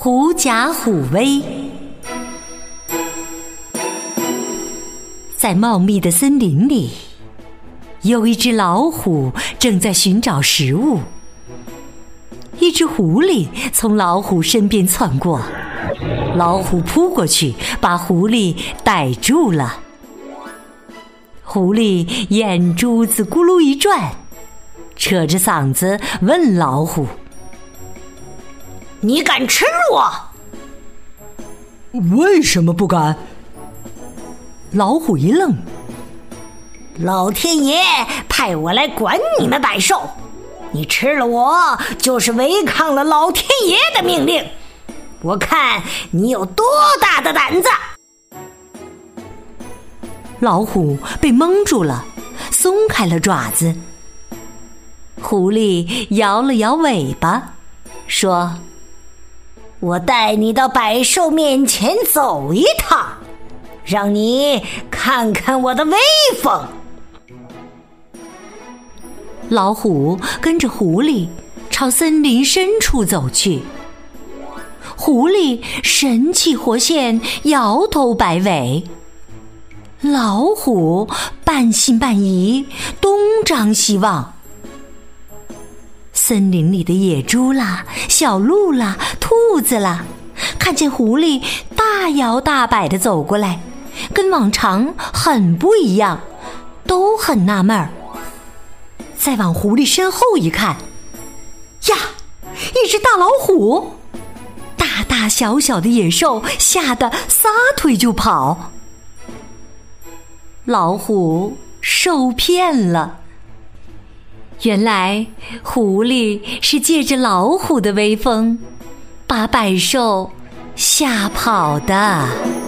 狐假虎威。在茂密的森林里，有一只老虎正在寻找食物。一只狐狸从老虎身边窜过，老虎扑过去，把狐狸逮住了。狐狸眼珠子咕噜一转，扯着嗓子问老虎。你敢吃我？为什么不敢？老虎一愣。老天爷派我来管你们百兽，你吃了我就是违抗了老天爷的命令。我看你有多大的胆子！老虎被蒙住了，松开了爪子。狐狸摇了摇尾巴，说。我带你到百兽面前走一趟，让你看看我的威风。老虎跟着狐狸朝森林深处走去。狐狸神气活现，摇头摆尾；老虎半信半疑，东张西望。森林里的野猪啦、小鹿啦、兔子啦，看见狐狸大摇大摆的走过来，跟往常很不一样，都很纳闷儿。再往狐狸身后一看，呀，一只大老虎！大大小小的野兽吓得撒腿就跑。老虎受骗了。原来狐狸是借着老虎的威风，把百兽吓跑的。